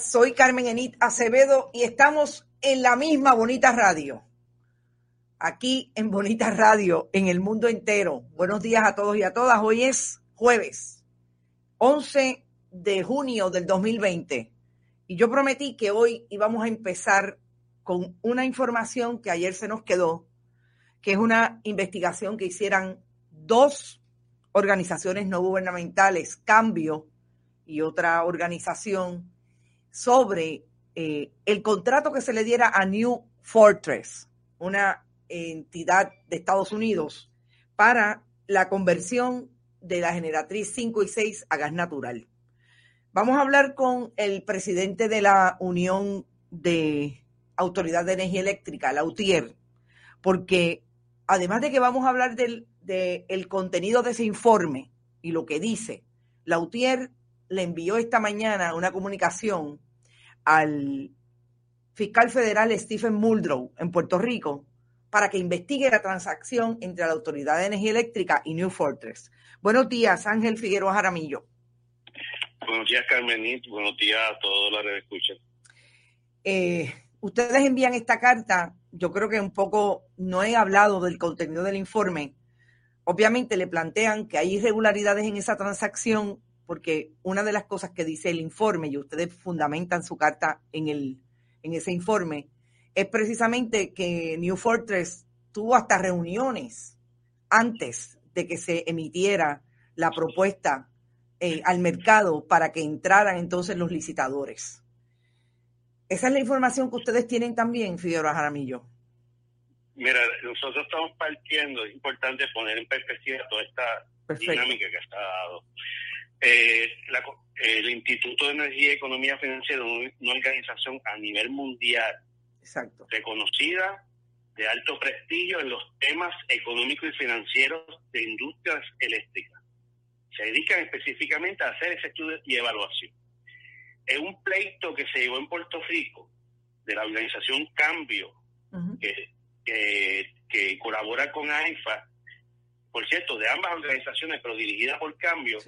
soy Carmen Enit Acevedo y estamos en la misma Bonita Radio. Aquí en Bonita Radio, en el mundo entero. Buenos días a todos y a todas. Hoy es jueves, 11 de junio del 2020. Y yo prometí que hoy íbamos a empezar con una información que ayer se nos quedó, que es una investigación que hicieran dos organizaciones no gubernamentales, Cambio y otra organización sobre eh, el contrato que se le diera a New Fortress, una entidad de Estados Unidos, para la conversión de la generatriz 5 y 6 a gas natural. Vamos a hablar con el presidente de la Unión de Autoridad de Energía Eléctrica, la UTIER, porque además de que vamos a hablar del el contenido de ese informe y lo que dice, la UTIER le envió esta mañana una comunicación al fiscal federal Stephen Muldrow en Puerto Rico para que investigue la transacción entre la Autoridad de Energía Eléctrica y New Fortress. Buenos días, Ángel Figueroa Jaramillo. Buenos días, Carmenit. Buenos días a todos los que escuchan. Eh, ustedes envían esta carta, yo creo que un poco no he hablado del contenido del informe. Obviamente le plantean que hay irregularidades en esa transacción porque una de las cosas que dice el informe, y ustedes fundamentan su carta en, el, en ese informe, es precisamente que New Fortress tuvo hasta reuniones antes de que se emitiera la propuesta eh, al mercado para que entraran entonces los licitadores. Esa es la información que ustedes tienen también, Figueroa Jaramillo. Mira, nosotros estamos partiendo, es importante poner en perspectiva toda esta dinámica que está dado. Eh, el Instituto de Energía y Economía Financiera, una organización a nivel mundial Exacto. reconocida de alto prestigio en los temas económicos y financieros de industrias eléctricas. Se dedican específicamente a hacer ese estudio y evaluación. Es un pleito que se llevó en Puerto Rico de la organización Cambio, que, que, colabora con AIFA, por cierto, de ambas organizaciones, pero dirigida por Cambio,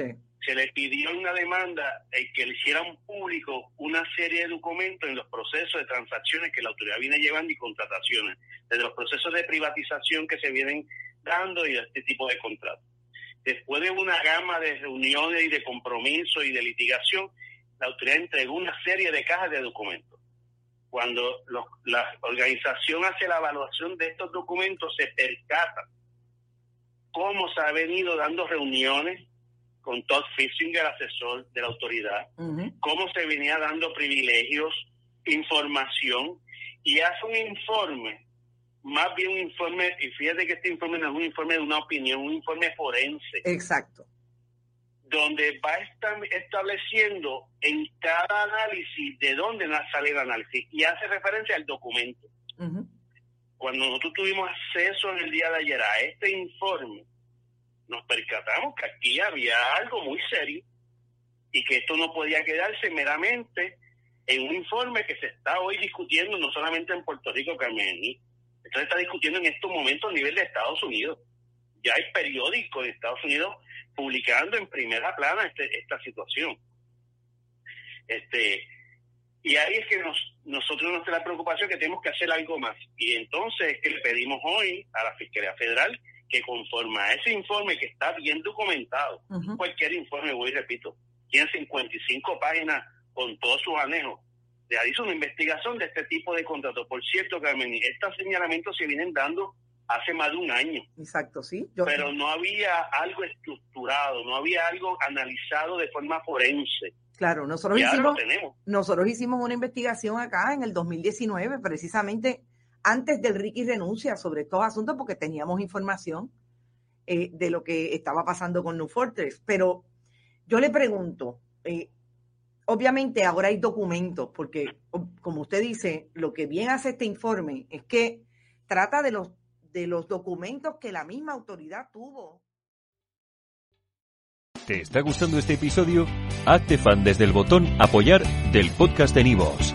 se le pidió una demanda eh, que le hicieran público una serie de documentos en los procesos de transacciones que la autoridad viene llevando y contrataciones, desde los procesos de privatización que se vienen dando y de este tipo de contratos. Después de una gama de reuniones y de compromisos y de litigación, la autoridad entregó una serie de cajas de documentos. Cuando la organización hace la evaluación de estos documentos, se percata cómo se ha venido dando reuniones con Todd Fissinger, asesor de la autoridad, cómo se venía dando privilegios, información, y hace un informe, más bien un informe, y fíjate que este informe no es un informe de una opinión, un informe forense. Exacto. Donde va estableciendo en cada análisis de dónde sale el análisis y hace referencia al documento. Cuando nosotros tuvimos acceso en el día de ayer a este informe, nos percatamos que aquí había algo muy serio y que esto no podía quedarse meramente en un informe que se está hoy discutiendo no solamente en Puerto Rico, Carmen, esto se está discutiendo en estos momentos a nivel de Estados Unidos. Ya hay periódicos de Estados Unidos publicando en primera plana este, esta situación. Este, y ahí es que nos, nosotros nos da la preocupación que tenemos que hacer algo más. Y entonces es que le pedimos hoy a la Fiscalía Federal que conforme a ese informe que está bien documentado, cualquier informe, voy y repito, tiene 55 páginas con todos sus anejos, de ahí hizo una investigación de este tipo de contratos. Por cierto, Carmen, estos señalamientos se vienen dando hace más de un año. Exacto, sí. Pero no había algo estructurado, no había algo analizado de forma forense. Claro, nosotros hicimos, nosotros hicimos una investigación acá en el 2019, precisamente antes del Ricky renuncia sobre estos asuntos porque teníamos información eh, de lo que estaba pasando con New Fortress. Pero yo le pregunto, eh, obviamente ahora hay documentos, porque como usted dice, lo que bien hace este informe es que trata de los, de los documentos que la misma autoridad tuvo. ¿Te está gustando este episodio? Hazte fan desde el botón apoyar del podcast de Nivos.